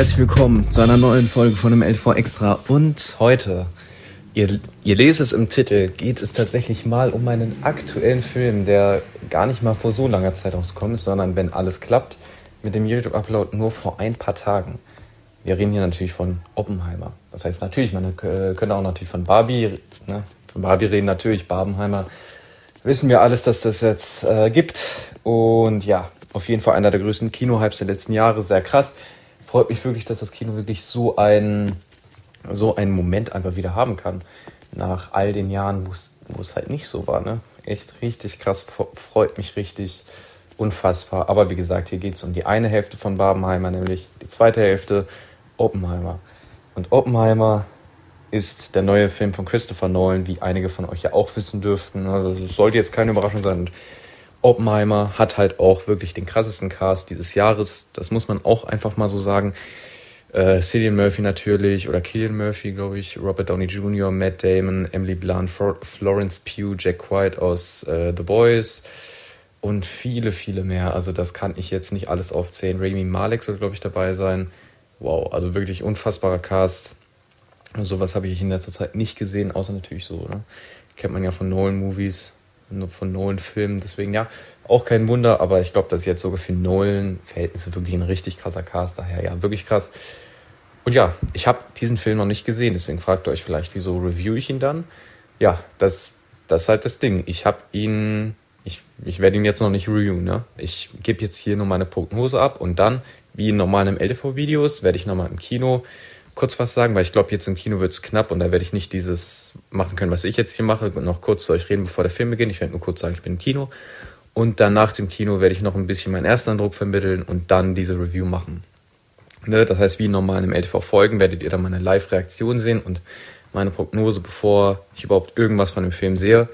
Herzlich willkommen zu einer neuen Folge von dem LV Extra. Und heute, ihr, ihr lest es im Titel, geht es tatsächlich mal um einen aktuellen Film, der gar nicht mal vor so langer Zeit rauskommt, sondern wenn alles klappt, mit dem YouTube-Upload nur vor ein paar Tagen. Wir reden hier natürlich von Oppenheimer. Das heißt natürlich, man könnte auch natürlich von Barbie, ne? von Barbie reden, natürlich, Barbenheimer. Wissen wir alles, dass das jetzt äh, gibt. Und ja, auf jeden Fall einer der größten Kinohypes der letzten Jahre, sehr krass. Freut mich wirklich, dass das Kino wirklich so ein, so einen Moment einfach wieder haben kann. Nach all den Jahren, wo es halt nicht so war. Ne? Echt richtig krass, freut mich richtig unfassbar. Aber wie gesagt, hier geht es um die eine Hälfte von Barbenheimer, nämlich die zweite Hälfte Oppenheimer. Und Oppenheimer ist der neue Film von Christopher Nolan, wie einige von euch ja auch wissen dürften. Also es sollte jetzt keine Überraschung sein. Und Oppenheimer hat halt auch wirklich den krassesten Cast dieses Jahres. Das muss man auch einfach mal so sagen. Äh, Cillian Murphy natürlich oder Killian Murphy, glaube ich, Robert Downey Jr., Matt Damon, Emily Blunt, Florence Pugh, Jack White aus äh, The Boys und viele, viele mehr. Also das kann ich jetzt nicht alles aufzählen. Rami Malek soll, glaube ich, dabei sein. Wow, also wirklich unfassbarer Cast. Sowas habe ich in letzter Zeit nicht gesehen, außer natürlich so, ne? Kennt man ja von Nolan-Movies, von Nolan-Filmen. Deswegen ja, auch kein Wunder, aber ich glaube, das ist jetzt sogar für Nolan-Verhältnisse wirklich ein richtig krasser Cast. Daher ja, wirklich krass. Und ja, ich habe diesen Film noch nicht gesehen, deswegen fragt ihr euch vielleicht, wieso review ich ihn dann? Ja, das, das ist halt das Ding. Ich habe ihn, ich, ich werde ihn jetzt noch nicht reviewen, ne? Ich gebe jetzt hier nur meine Prognose ab und dann, wie in normalen LTV-Videos, werde ich nochmal im Kino kurz was sagen, weil ich glaube, jetzt im Kino wird es knapp und da werde ich nicht dieses machen können, was ich jetzt hier mache, noch kurz zu euch reden, bevor der Film beginnt. Ich werde nur kurz sagen, ich bin im Kino. Und dann nach dem Kino werde ich noch ein bisschen meinen ersten Eindruck vermitteln und dann diese Review machen. Ne? Das heißt, wie normal im LTV folgen, werdet ihr dann meine Live-Reaktion sehen und meine Prognose, bevor ich überhaupt irgendwas von dem Film sehe.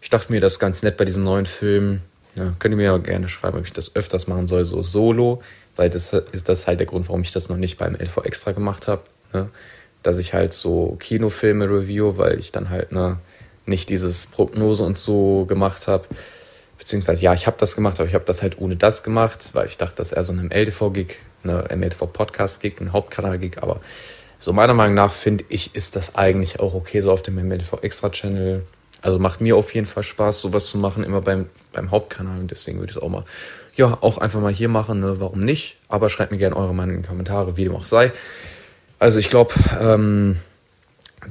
Ich dachte mir, das ist ganz nett bei diesem neuen Film. Ja, könnt ihr mir ja gerne schreiben, ob ich das öfters machen soll, so solo, weil das ist das halt der Grund, warum ich das noch nicht beim LV extra gemacht habe. Ne? Dass ich halt so Kinofilme review, weil ich dann halt ne, nicht dieses Prognose und so gemacht habe. Beziehungsweise, ja, ich habe das gemacht, aber ich habe das halt ohne das gemacht, weil ich dachte, das ist eher so ein MLTV-Gig, ne, MLTV-Podcast-Gig, ein Hauptkanal-Gig. Aber so meiner Meinung nach finde ich, ist das eigentlich auch okay, so auf dem MLTV-Extra-Channel. Also macht mir auf jeden Fall Spaß, sowas zu machen, immer beim, beim Hauptkanal. Und deswegen würde ich es auch mal, ja, auch einfach mal hier machen, ne? warum nicht? Aber schreibt mir gerne eure Meinung in die Kommentare, wie dem auch sei. Also ich glaube, ähm,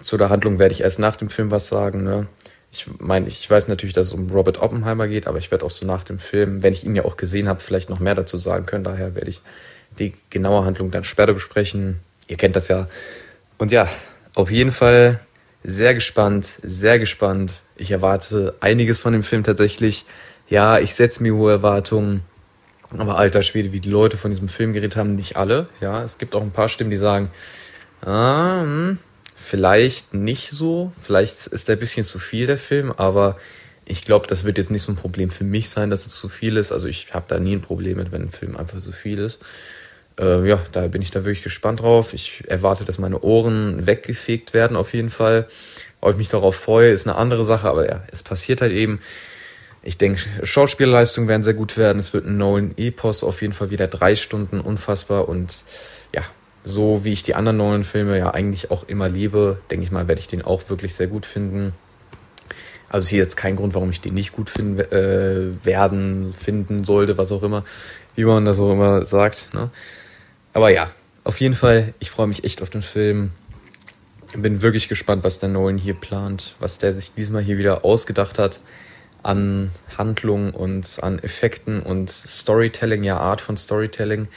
zu der Handlung werde ich erst nach dem Film was sagen. Ne? Ich meine, ich weiß natürlich, dass es um Robert Oppenheimer geht, aber ich werde auch so nach dem Film, wenn ich ihn ja auch gesehen habe, vielleicht noch mehr dazu sagen können. Daher werde ich die genaue Handlung dann später besprechen. Ihr kennt das ja. Und ja, auf jeden Fall sehr gespannt, sehr gespannt. Ich erwarte einiges von dem Film tatsächlich. Ja, ich setze mir hohe Erwartungen. Aber alter Schwede, wie die Leute von diesem Film geredet haben, nicht alle. Ja, es gibt auch ein paar Stimmen, die sagen, ah, vielleicht nicht so, vielleicht ist der ein bisschen zu viel, der Film, aber ich glaube, das wird jetzt nicht so ein Problem für mich sein, dass es zu viel ist. Also ich habe da nie ein Problem mit, wenn ein Film einfach zu viel ist. Äh, ja, da bin ich da wirklich gespannt drauf. Ich erwarte, dass meine Ohren weggefegt werden auf jeden Fall. Ob ich mich darauf freue, ist eine andere Sache, aber ja, es passiert halt eben. Ich denke, Schauspielleistungen werden sehr gut werden. Es wird ein Nolan-Epos auf jeden Fall wieder drei Stunden unfassbar und ja, so wie ich die anderen Nolan-Filme ja eigentlich auch immer liebe, denke ich mal, werde ich den auch wirklich sehr gut finden. Also hier jetzt kein Grund, warum ich den nicht gut finden äh, werden, finden sollte, was auch immer, wie man das auch immer sagt. Ne? Aber ja, auf jeden Fall, ich freue mich echt auf den Film. Bin wirklich gespannt, was der Nolan hier plant, was der sich diesmal hier wieder ausgedacht hat an Handlung und an Effekten und Storytelling, ja, Art von Storytelling.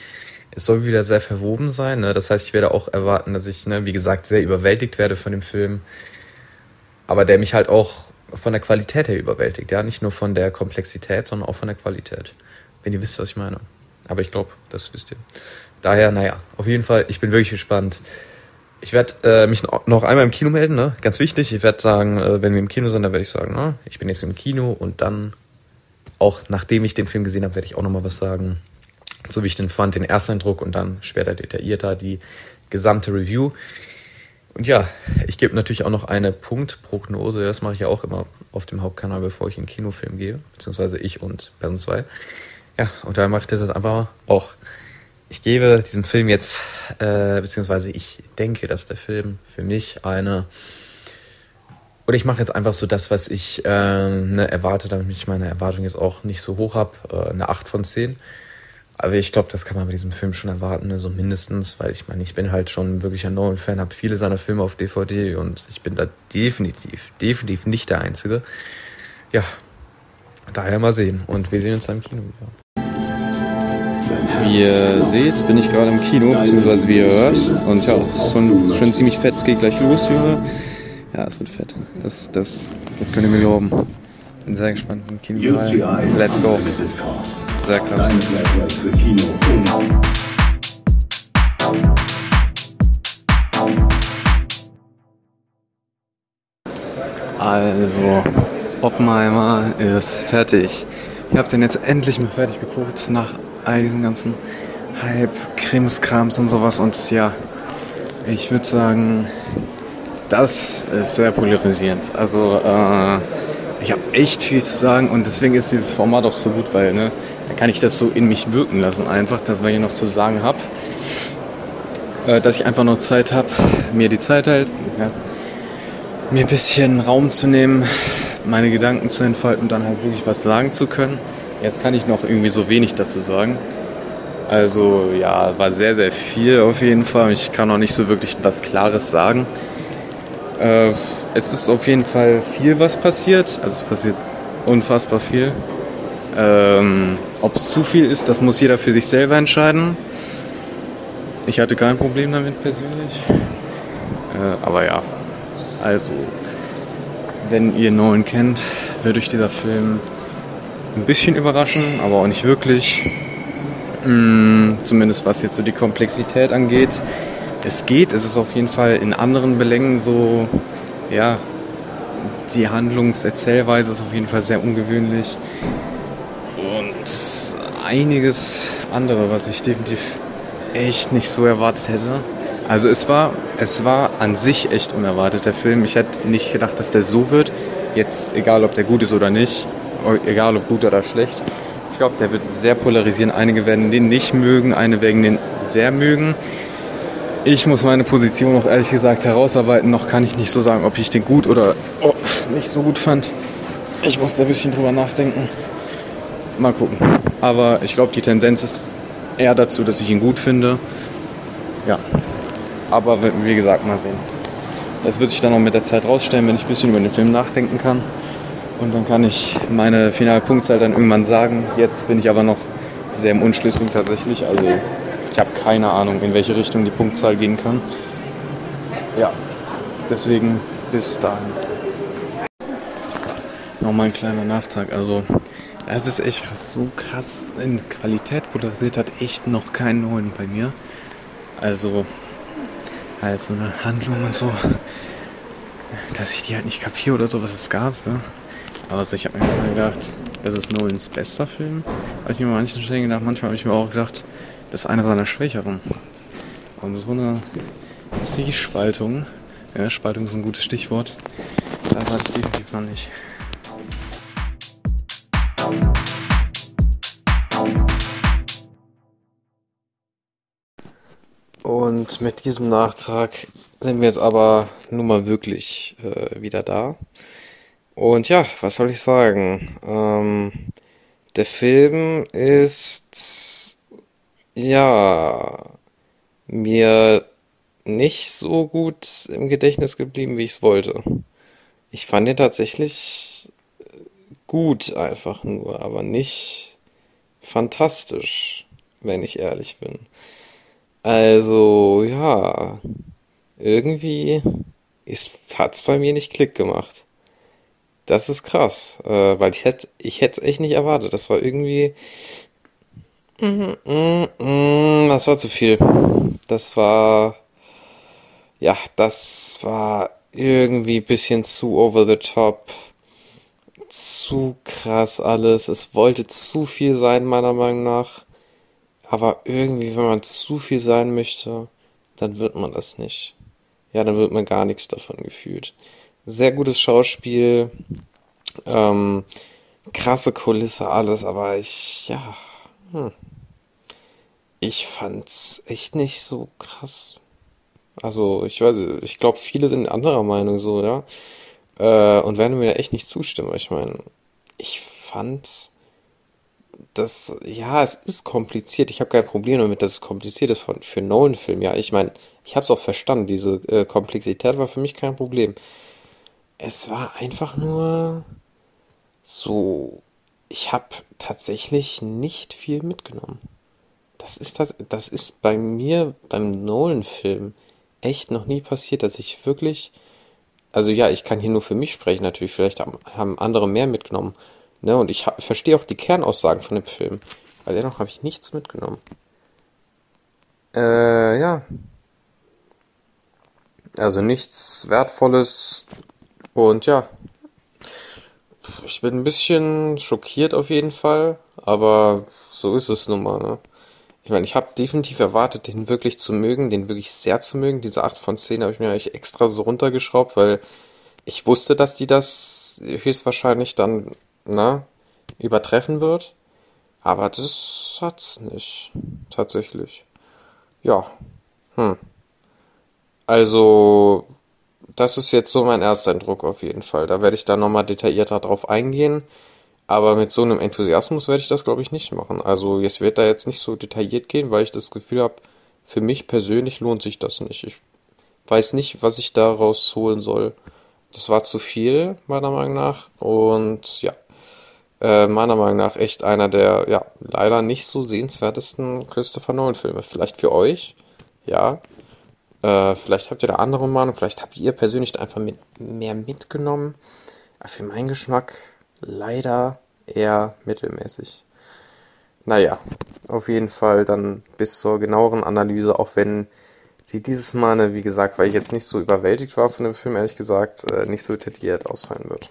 Es soll wieder sehr verwoben sein. Ne? Das heißt, ich werde auch erwarten, dass ich, ne, wie gesagt, sehr überwältigt werde von dem Film. Aber der mich halt auch von der Qualität her überwältigt. Ja, nicht nur von der Komplexität, sondern auch von der Qualität. Wenn ihr wisst, was ich meine. Aber ich glaube, das wisst ihr. Daher, naja, auf jeden Fall, ich bin wirklich gespannt. Ich werde äh, mich noch einmal im Kino melden, ne? Ganz wichtig. Ich werde sagen, äh, wenn wir im Kino sind, dann werde ich sagen, ne? ich bin jetzt im Kino und dann, auch nachdem ich den Film gesehen habe, werde ich auch nochmal was sagen. So wie ich den fand, den Ersteindruck und dann später detaillierter die gesamte Review. Und ja, ich gebe natürlich auch noch eine Punktprognose. Das mache ich ja auch immer auf dem Hauptkanal, bevor ich in Kinofilm gehe. Beziehungsweise ich und Person 2. Ja, und da mache ich das jetzt einfach auch. Ich gebe diesem Film jetzt, äh, beziehungsweise ich denke, dass der Film für mich eine, oder ich mache jetzt einfach so das, was ich äh, ne, erwarte, damit ich meine Erwartung jetzt auch nicht so hoch habe, äh, eine 8 von 10. Aber ich glaube, das kann man bei diesem Film schon erwarten, ne? so mindestens, weil ich meine, ich bin halt schon wirklich ein Nolan-Fan, habe viele seiner Filme auf DVD und ich bin da definitiv, definitiv nicht der Einzige. Ja, daher mal sehen und wir sehen uns dann im Kino wieder. Wie ihr seht, bin ich gerade im Kino, beziehungsweise wie ihr hört. Und ja, es ist schon, schon ziemlich fett, es geht gleich los, Junge. Ja, es wird fett. Das, das, das könnt ihr mir glauben. Bin sehr gespannt im Kino. Let's go sehr krass. Also, Oppenheimer ist fertig. Ich habe den jetzt endlich mal fertig geguckt nach all diesem ganzen Hype, Krimskrams und sowas. Und ja, ich würde sagen, das ist sehr polarisierend. Also, äh, ich habe echt viel zu sagen und deswegen ist dieses Format auch so gut, weil ne, dann kann ich das so in mich wirken lassen, einfach, das, was ich noch zu sagen habe. Äh, dass ich einfach noch Zeit habe, mir die Zeit halt, ja, mir ein bisschen Raum zu nehmen, meine Gedanken zu entfalten und dann halt wirklich was sagen zu können. Jetzt kann ich noch irgendwie so wenig dazu sagen. Also ja, war sehr, sehr viel auf jeden Fall. Ich kann noch nicht so wirklich was Klares sagen. Äh, es ist auf jeden Fall viel, was passiert. Also es passiert unfassbar viel. Ähm, Ob es zu viel ist, das muss jeder für sich selber entscheiden. Ich hatte kein Problem damit persönlich. Äh, aber ja, also, wenn ihr Nolan kennt, wird euch dieser Film ein bisschen überraschen, aber auch nicht wirklich. Mm, zumindest was jetzt so die Komplexität angeht. Es geht, es ist auf jeden Fall in anderen Belängen so, ja, die Handlungserzählweise ist auf jeden Fall sehr ungewöhnlich einiges andere, was ich definitiv echt nicht so erwartet hätte. Also es war, es war an sich echt unerwartet, der Film. Ich hätte nicht gedacht, dass der so wird. Jetzt, egal ob der gut ist oder nicht, egal ob gut oder schlecht. Ich glaube, der wird sehr polarisieren. Einige werden den nicht mögen, einige werden den sehr mögen. Ich muss meine Position noch ehrlich gesagt herausarbeiten. Noch kann ich nicht so sagen, ob ich den gut oder oh, nicht so gut fand. Ich muss da ein bisschen drüber nachdenken. Mal gucken. Aber ich glaube, die Tendenz ist eher dazu, dass ich ihn gut finde. Ja. Aber wie gesagt, mal sehen. Das wird sich dann auch mit der Zeit rausstellen, wenn ich ein bisschen über den Film nachdenken kann. Und dann kann ich meine finale Punktzahl dann irgendwann sagen. Jetzt bin ich aber noch sehr im Unschlüssigen tatsächlich. Also ich habe keine Ahnung, in welche Richtung die Punktzahl gehen kann. Ja, deswegen bis dahin. Nochmal ein kleiner Nachtrag. Also das ist echt krass. So krass in Qualität polarisiert hat echt noch kein Nolan bei mir. Also, halt so eine Handlung und so, dass ich die halt nicht kapiere oder so, was es gab. Ne? Aber so, ich habe mir immer gedacht, das ist Nolans bester Film. Habe ich mir manchen Stellen gedacht. Manchmal habe ich mir auch gedacht, das ist einer seiner schwächeren. Und so eine Zielspaltung, ja, Spaltung ist ein gutes Stichwort, da war ich definitiv noch nicht. Und mit diesem Nachtrag sind wir jetzt aber nun mal wirklich äh, wieder da. Und ja, was soll ich sagen? Ähm, der Film ist ja mir nicht so gut im Gedächtnis geblieben, wie ich es wollte. Ich fand ihn tatsächlich gut einfach nur, aber nicht fantastisch, wenn ich ehrlich bin. Also, ja, irgendwie hat es bei mir nicht Klick gemacht. Das ist krass, äh, weil ich hätte ich hätte echt nicht erwartet. Das war irgendwie mm, mm, mm, das war zu viel. Das war ja, das war irgendwie bisschen zu over the top. Zu krass alles. Es wollte zu viel sein, meiner Meinung nach. Aber irgendwie, wenn man zu viel sein möchte, dann wird man das nicht. Ja, dann wird man gar nichts davon gefühlt. Sehr gutes Schauspiel, ähm, krasse Kulisse, alles, aber ich, ja, hm. Ich fand's echt nicht so krass. Also, ich weiß, ich glaube, viele sind anderer Meinung so, ja. Äh, und werden mir da echt nicht zustimmen. Ich meine, ich fand das, ja, es ist kompliziert. Ich habe kein Problem damit, dass es kompliziert ist von, für Nolan-Film. Ja, ich meine, ich habe es auch verstanden. Diese äh, Komplexität war für mich kein Problem. Es war einfach nur so, ich habe tatsächlich nicht viel mitgenommen. Das ist das, das ist bei mir beim Nolan-Film echt noch nie passiert, dass ich wirklich, also ja, ich kann hier nur für mich sprechen natürlich, vielleicht haben andere mehr mitgenommen. Ne? Und ich verstehe auch die Kernaussagen von dem Film. Aber dennoch habe ich nichts mitgenommen. Äh, ja. Also nichts Wertvolles. Und ja. Ich bin ein bisschen schockiert auf jeden Fall. Aber so ist es nun mal, ne? Ich meine, ich habe definitiv erwartet, den wirklich zu mögen, den wirklich sehr zu mögen. Diese 8 von 10 habe ich mir eigentlich extra so runtergeschraubt, weil ich wusste, dass die das höchstwahrscheinlich dann, na, übertreffen wird. Aber das hat's nicht. Tatsächlich. Ja. Hm. Also, das ist jetzt so mein erster Eindruck auf jeden Fall. Da werde ich dann nochmal detaillierter drauf eingehen. Aber mit so einem Enthusiasmus werde ich das, glaube ich, nicht machen. Also jetzt wird da jetzt nicht so detailliert gehen, weil ich das Gefühl habe, für mich persönlich lohnt sich das nicht. Ich weiß nicht, was ich daraus holen soll. Das war zu viel, meiner Meinung nach. Und ja, äh, meiner Meinung nach echt einer der, ja, leider nicht so sehenswertesten Christopher Nolan-Filme. Vielleicht für euch, ja. Äh, vielleicht habt ihr da andere Meinung, vielleicht habt ihr persönlich einfach mit, mehr mitgenommen. Aber für meinen Geschmack leider eher mittelmäßig. Naja, auf jeden Fall dann bis zur genaueren Analyse, auch wenn sie dieses Mal, wie gesagt, weil ich jetzt nicht so überwältigt war von dem Film, ehrlich gesagt, äh, nicht so detailliert ausfallen wird.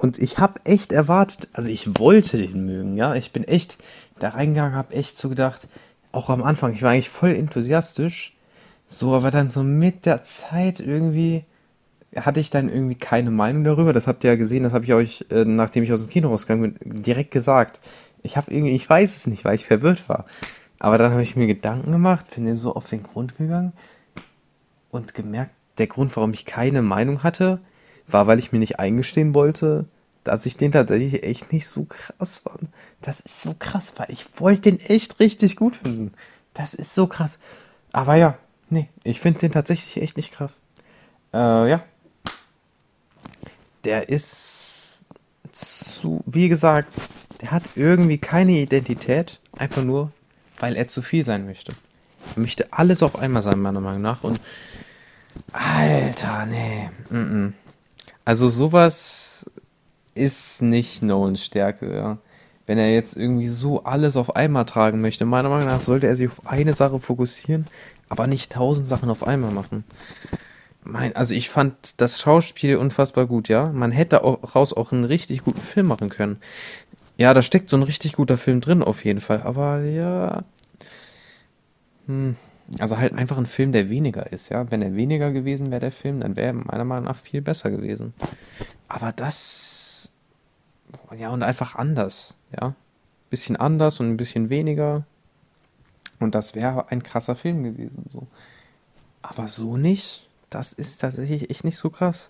Und ich habe echt erwartet, also ich wollte den mögen, ja. Ich bin echt da reingegangen, habe echt so gedacht, auch am Anfang, ich war eigentlich voll enthusiastisch. So, aber dann so mit der Zeit irgendwie hatte ich dann irgendwie keine Meinung darüber. Das habt ihr ja gesehen, das habe ich euch, äh, nachdem ich aus dem Kino rausgegangen bin, direkt gesagt. Ich habe irgendwie, ich weiß es nicht, weil ich verwirrt war. Aber dann habe ich mir Gedanken gemacht, bin dem so auf den Grund gegangen und gemerkt, der Grund, warum ich keine Meinung hatte, war, weil ich mir nicht eingestehen wollte, dass ich den tatsächlich echt nicht so krass fand. Das ist so krass, weil ich wollte den echt richtig gut finden. Das ist so krass. Aber ja, nee, ich finde den tatsächlich echt nicht krass. Äh, ja, der ist zu, wie gesagt, der hat irgendwie keine Identität, einfach nur, weil er zu viel sein möchte. Er möchte alles auf einmal sein, meiner Meinung nach. Und Alter, nee. Mm -mm. Also sowas ist nicht Nolans Stärke, ja. Wenn er jetzt irgendwie so alles auf einmal tragen möchte, meiner Meinung nach sollte er sich auf eine Sache fokussieren, aber nicht tausend Sachen auf einmal machen mein, also ich fand das Schauspiel unfassbar gut, ja. Man hätte auch raus auch einen richtig guten Film machen können. Ja, da steckt so ein richtig guter Film drin, auf jeden Fall. Aber ja. Hm. Also halt einfach ein Film, der weniger ist, ja. Wenn er weniger gewesen wäre, der Film, dann wäre er meiner Meinung nach viel besser gewesen. Aber das. Ja, und einfach anders, ja. Bisschen anders und ein bisschen weniger. Und das wäre ein krasser Film gewesen, so. Aber so nicht das ist tatsächlich echt nicht so krass.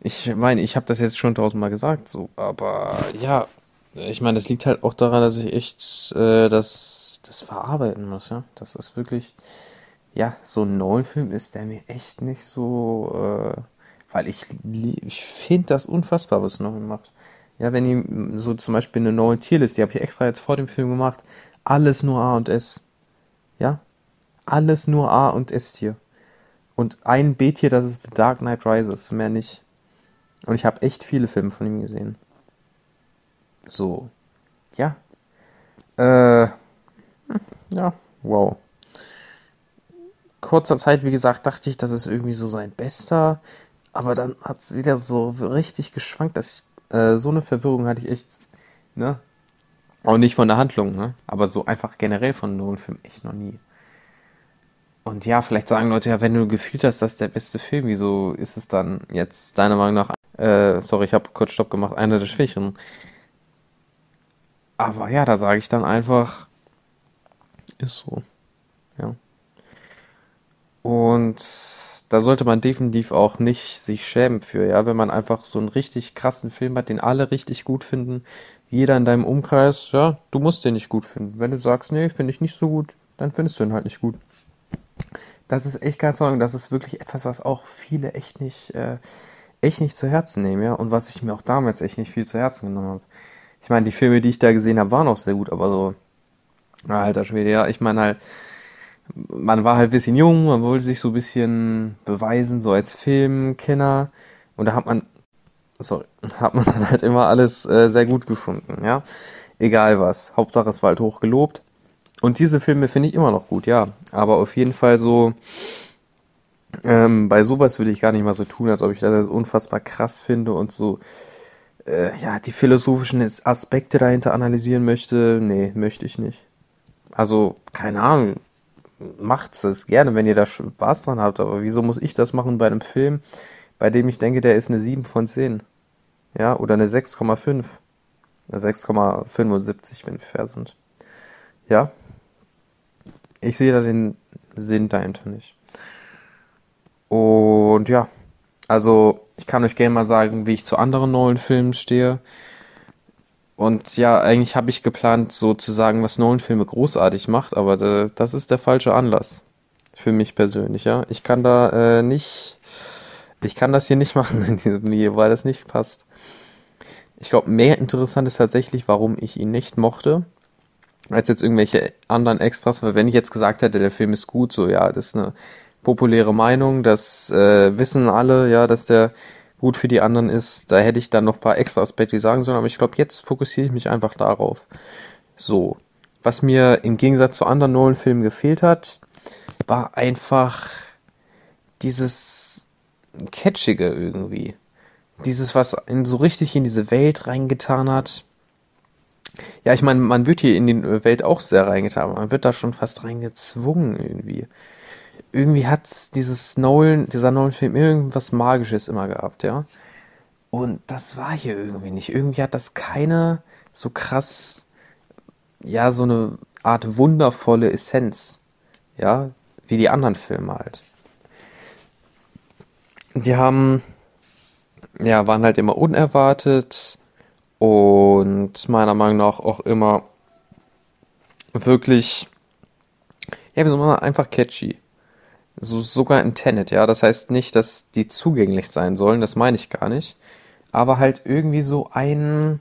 Ich meine, ich habe das jetzt schon tausendmal gesagt, so, aber ja, ich meine, das liegt halt auch daran, dass ich echt äh, das, das verarbeiten muss, ja. Das ist wirklich, ja, so ein Nolan-Film ist, der mir echt nicht so, äh, weil ich, ich finde das unfassbar, was Nolan macht. Ja, wenn ihr so zum Beispiel eine Nolan Tierlist, die habe ich extra jetzt vor dem Film gemacht, alles nur A und S. Ja? Alles nur A und S Tier. Und ein B-Tier, das ist The Dark Knight Rises, mehr nicht. Und ich habe echt viele Filme von ihm gesehen. So. Ja. Äh. Ja, wow. Kurzer Zeit, wie gesagt, dachte ich, das ist irgendwie so sein bester. Aber dann hat es wieder so richtig geschwankt, dass ich, äh, so eine Verwirrung hatte ich echt, ne? Auch nicht von der Handlung, ne? Aber so einfach generell von Nolan-Filmen echt noch nie. Und ja, vielleicht sagen Leute ja, wenn du gefühlt hast, das ist der beste Film, wieso ist es dann jetzt deiner Meinung nach, äh, sorry, ich habe kurz Stopp gemacht, einer der Schwächen. Aber ja, da sage ich dann einfach, Ist so. Ja. Und da sollte man definitiv auch nicht sich schämen für, ja, wenn man einfach so einen richtig krassen Film hat, den alle richtig gut finden. Jeder in deinem Umkreis, ja, du musst den nicht gut finden. Wenn du sagst, nee, finde ich nicht so gut, dann findest du ihn halt nicht gut. Das ist echt ganz neu. Das ist wirklich etwas, was auch viele echt nicht, äh, echt nicht zu Herzen nehmen, ja. Und was ich mir auch damals echt nicht viel zu Herzen genommen habe. Ich meine, die Filme, die ich da gesehen habe, waren auch sehr gut, aber so, alter Schwede, ja, ich meine halt, man war halt ein bisschen jung, man wollte sich so ein bisschen beweisen, so als Filmkenner. Und da hat man, sorry, hat man dann halt immer alles äh, sehr gut gefunden, ja. Egal was. Hauptsache es war halt hoch gelobt. Und diese Filme finde ich immer noch gut, ja. Aber auf jeden Fall so, ähm, bei sowas will ich gar nicht mal so tun, als ob ich das unfassbar krass finde und so, äh, ja, die philosophischen Aspekte dahinter analysieren möchte. Nee, möchte ich nicht. Also, keine Ahnung, macht's es gerne, wenn ihr da Spaß dran habt, aber wieso muss ich das machen bei einem Film, bei dem ich denke, der ist eine 7 von 10? Ja, oder eine 6,5. Eine 6,75, wenn wir fair sind. Ja. Ich sehe da den Sinn dahinter nicht. Und ja, also ich kann euch gerne mal sagen, wie ich zu anderen neuen Filmen stehe. Und ja, eigentlich habe ich geplant, so zu sagen, was Nolan-Filme großartig macht, aber de, das ist der falsche Anlass. Für mich persönlich, ja. Ich kann da äh, nicht, ich kann das hier nicht machen in diesem Video, weil das nicht passt. Ich glaube, mehr interessant ist tatsächlich, warum ich ihn nicht mochte, als jetzt irgendwelche anderen Extras, weil wenn ich jetzt gesagt hätte, der Film ist gut, so ja, das ist eine populäre Meinung, das äh, wissen alle, ja, dass der gut für die anderen ist. Da hätte ich dann noch ein paar extra Aspekte sagen sollen, aber ich glaube, jetzt fokussiere ich mich einfach darauf. So. Was mir im Gegensatz zu anderen Nolan-Filmen gefehlt hat, war einfach dieses Catchige irgendwie. Dieses, was in so richtig in diese Welt reingetan hat. Ja, ich meine, man wird hier in die Welt auch sehr reingetan, man wird da schon fast reingezwungen irgendwie irgendwie hat dieses Nolan, dieser Nolan-Film irgendwas Magisches immer gehabt, ja. Und das war hier irgendwie nicht. Irgendwie hat das keine so krass, ja, so eine Art wundervolle Essenz, ja, wie die anderen Filme halt. Die haben, ja, waren halt immer unerwartet und meiner Meinung nach auch immer wirklich, ja, wie soll man einfach catchy. So, sogar in Tenet, ja. Das heißt nicht, dass die zugänglich sein sollen, das meine ich gar nicht. Aber halt irgendwie so ein,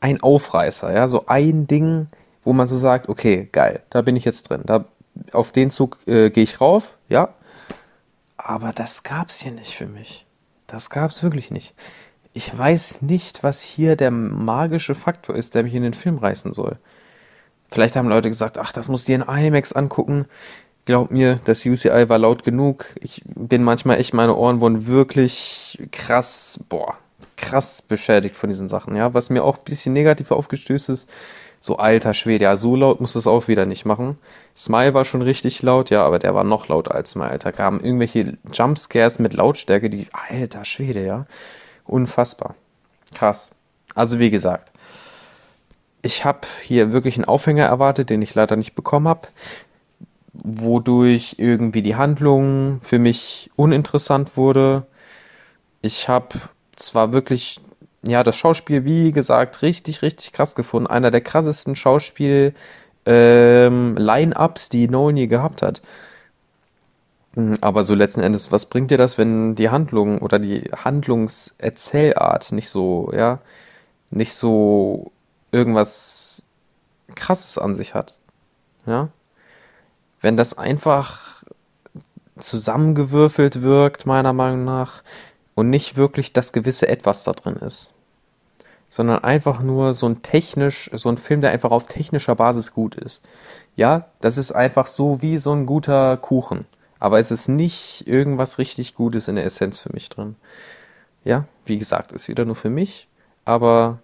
ein Aufreißer, ja. So ein Ding, wo man so sagt, okay, geil, da bin ich jetzt drin. Da, auf den Zug äh, gehe ich rauf, ja. Aber das gab's hier nicht für mich. Das gab's wirklich nicht. Ich weiß nicht, was hier der magische Faktor ist, der mich in den Film reißen soll. Vielleicht haben Leute gesagt, ach, das musst du dir in IMAX angucken. Glaub mir, das UCI war laut genug. Ich bin manchmal echt, meine Ohren wurden wirklich krass, boah, krass beschädigt von diesen Sachen, ja. Was mir auch ein bisschen negativ aufgestößt ist, so alter Schwede, ja, so laut muss es auch wieder nicht machen. Smile war schon richtig laut, ja, aber der war noch lauter als Smile. Da kamen irgendwelche Jumpscares mit Lautstärke, die, alter Schwede, ja. Unfassbar. Krass. Also wie gesagt, ich habe hier wirklich einen Aufhänger erwartet, den ich leider nicht bekommen habe wodurch irgendwie die Handlung für mich uninteressant wurde. Ich habe zwar wirklich, ja, das Schauspiel, wie gesagt, richtig, richtig krass gefunden. Einer der krassesten Schauspiel ähm, die Nolan je gehabt hat. Hm, aber so letzten Endes, was bringt dir das, wenn die Handlung oder die Handlungserzählart nicht so, ja, nicht so irgendwas krasses an sich hat? Ja? Wenn das einfach zusammengewürfelt wirkt, meiner Meinung nach, und nicht wirklich das gewisse Etwas da drin ist. Sondern einfach nur so ein technisch, so ein Film, der einfach auf technischer Basis gut ist. Ja, das ist einfach so wie so ein guter Kuchen. Aber es ist nicht irgendwas richtig Gutes in der Essenz für mich drin. Ja, wie gesagt, ist wieder nur für mich. Aber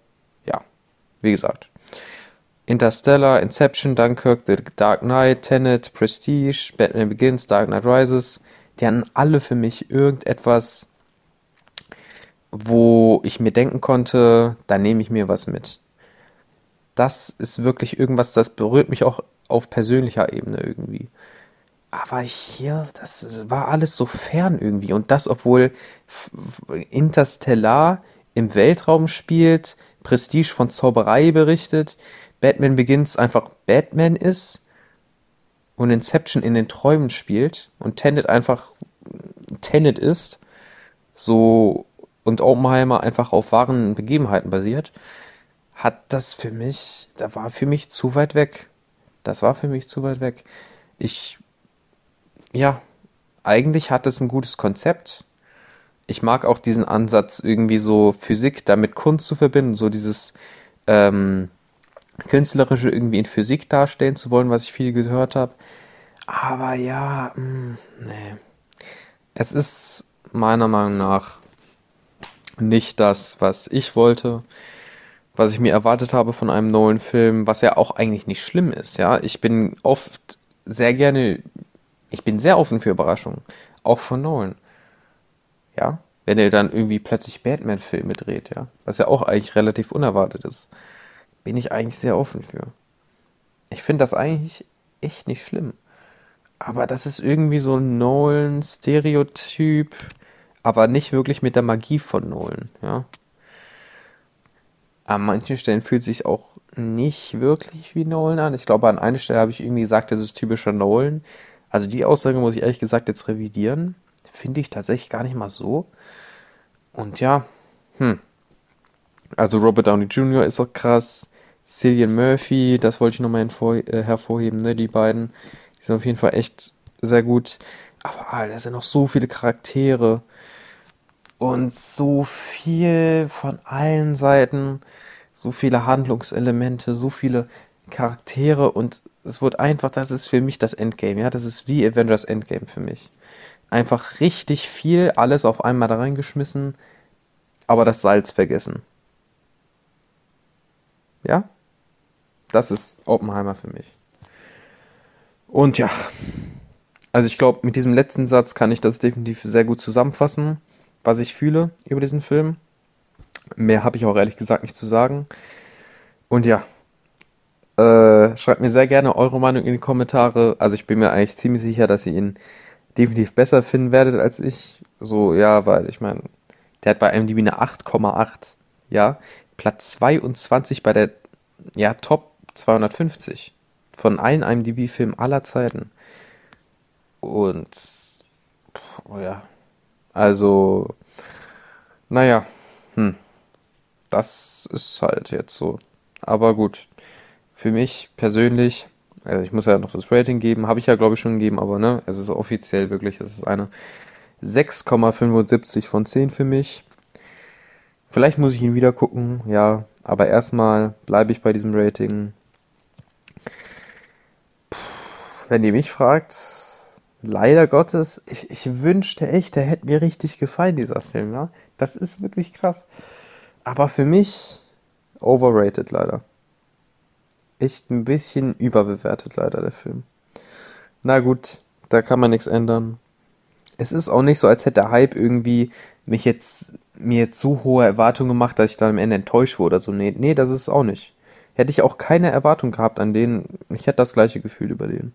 ja, wie gesagt, Interstellar, Inception, Dunkirk, The Dark Knight, Tenet, Prestige, Batman Begins, Dark Knight Rises, die hatten alle für mich irgendetwas, wo ich mir denken konnte, da nehme ich mir was mit. Das ist wirklich irgendwas, das berührt mich auch auf persönlicher Ebene irgendwie. Aber hier, das war alles so fern irgendwie. Und das, obwohl Interstellar im Weltraum spielt, Prestige von Zauberei berichtet, Batman Begins einfach Batman ist und Inception in den Träumen spielt und Tenet einfach Tenet ist, so und Oppenheimer einfach auf wahren Begebenheiten basiert, hat das für mich, da war für mich zu weit weg. Das war für mich zu weit weg. Ich, ja, eigentlich hat es ein gutes Konzept. Ich mag auch diesen Ansatz, irgendwie so Physik damit Kunst zu verbinden, so dieses ähm, künstlerische irgendwie in Physik darstellen zu wollen, was ich viel gehört habe. Aber ja, mh, mm, nee. Es ist meiner Meinung nach nicht das, was ich wollte, was ich mir erwartet habe von einem neuen Film, was ja auch eigentlich nicht schlimm ist, ja. Ich bin oft sehr gerne, ich bin sehr offen für Überraschungen, auch von Nolan. Ja, wenn er dann irgendwie plötzlich Batman-Filme dreht, ja, was ja auch eigentlich relativ unerwartet ist, bin ich eigentlich sehr offen für. Ich finde das eigentlich echt nicht schlimm. Aber das ist irgendwie so ein Nolan-Stereotyp, aber nicht wirklich mit der Magie von Nolan, ja. An manchen Stellen fühlt sich auch nicht wirklich wie Nolan an. Ich glaube, an einer Stelle habe ich irgendwie gesagt, das ist typischer Nolan. Also die Aussage muss ich ehrlich gesagt jetzt revidieren. Finde ich tatsächlich gar nicht mal so. Und ja, hm. Also Robert Downey Jr. ist auch krass. Cillian Murphy, das wollte ich nochmal äh, hervorheben, ne? Die beiden, die sind auf jeden Fall echt sehr gut. Aber Alter, da sind noch so viele Charaktere und so viel von allen Seiten, so viele Handlungselemente, so viele Charaktere und es wird einfach, das ist für mich das Endgame, ja, das ist wie Avengers Endgame für mich. Einfach richtig viel, alles auf einmal da reingeschmissen, aber das Salz vergessen. Ja? Das ist Oppenheimer für mich. Und ja, also ich glaube, mit diesem letzten Satz kann ich das definitiv sehr gut zusammenfassen was ich fühle über diesen Film. Mehr habe ich auch ehrlich gesagt nicht zu sagen. Und ja, äh, schreibt mir sehr gerne eure Meinung in die Kommentare. Also ich bin mir eigentlich ziemlich sicher, dass ihr ihn definitiv besser finden werdet als ich. So, ja, weil ich meine, der hat bei IMDb eine 8,8. Ja, Platz 22 bei der ja, Top 250 von allen IMDb-Filmen aller Zeiten. Und, oh ja, also, naja, hm. Das ist halt jetzt so. Aber gut, für mich persönlich, also ich muss ja noch das Rating geben, habe ich ja glaube ich schon gegeben, aber ne, es ist offiziell wirklich, das ist eine 6,75 von 10 für mich. Vielleicht muss ich ihn wieder gucken, ja, aber erstmal bleibe ich bei diesem Rating. Wenn ihr mich fragt, leider Gottes, ich, ich wünschte echt, der hätte mir richtig gefallen, dieser Film, ja. Das ist wirklich krass. Aber für mich overrated leider. Echt ein bisschen überbewertet leider der Film. Na gut, da kann man nichts ändern. Es ist auch nicht so, als hätte der Hype irgendwie mich jetzt mir so hohe Erwartungen gemacht, dass ich dann am Ende enttäuscht wurde oder so. Nee, nee, das ist es auch nicht. Hätte ich auch keine Erwartung gehabt an denen, ich hätte das gleiche Gefühl über den.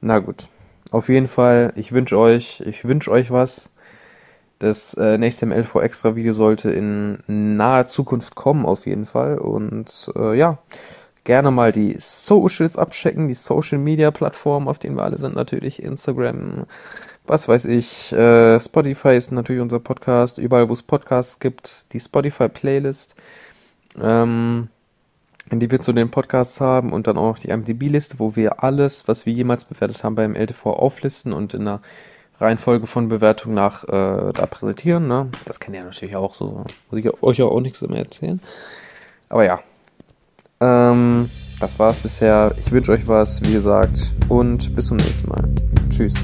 Na gut. Auf jeden Fall, ich wünsche euch, ich wünsche euch was. Das äh, nächste MLV Extra Video sollte in naher Zukunft kommen, auf jeden Fall. Und äh, ja, gerne mal die Socials abchecken, die Social Media Plattformen, auf denen wir alle sind, natürlich Instagram, was weiß ich. Äh, Spotify ist natürlich unser Podcast, überall wo es Podcasts gibt, die Spotify Playlist. Ähm, die wir zu den Podcasts haben und dann auch noch die IMDb-Liste, wo wir alles, was wir jemals bewertet haben, beim LTV auflisten und in einer Reihenfolge von Bewertung nach äh, da präsentieren. Ne? Das kennt ihr natürlich auch so. Muss ich euch auch nichts mehr erzählen. Aber ja. Ähm, das war's bisher. Ich wünsche euch was, wie gesagt, und bis zum nächsten Mal. Tschüss.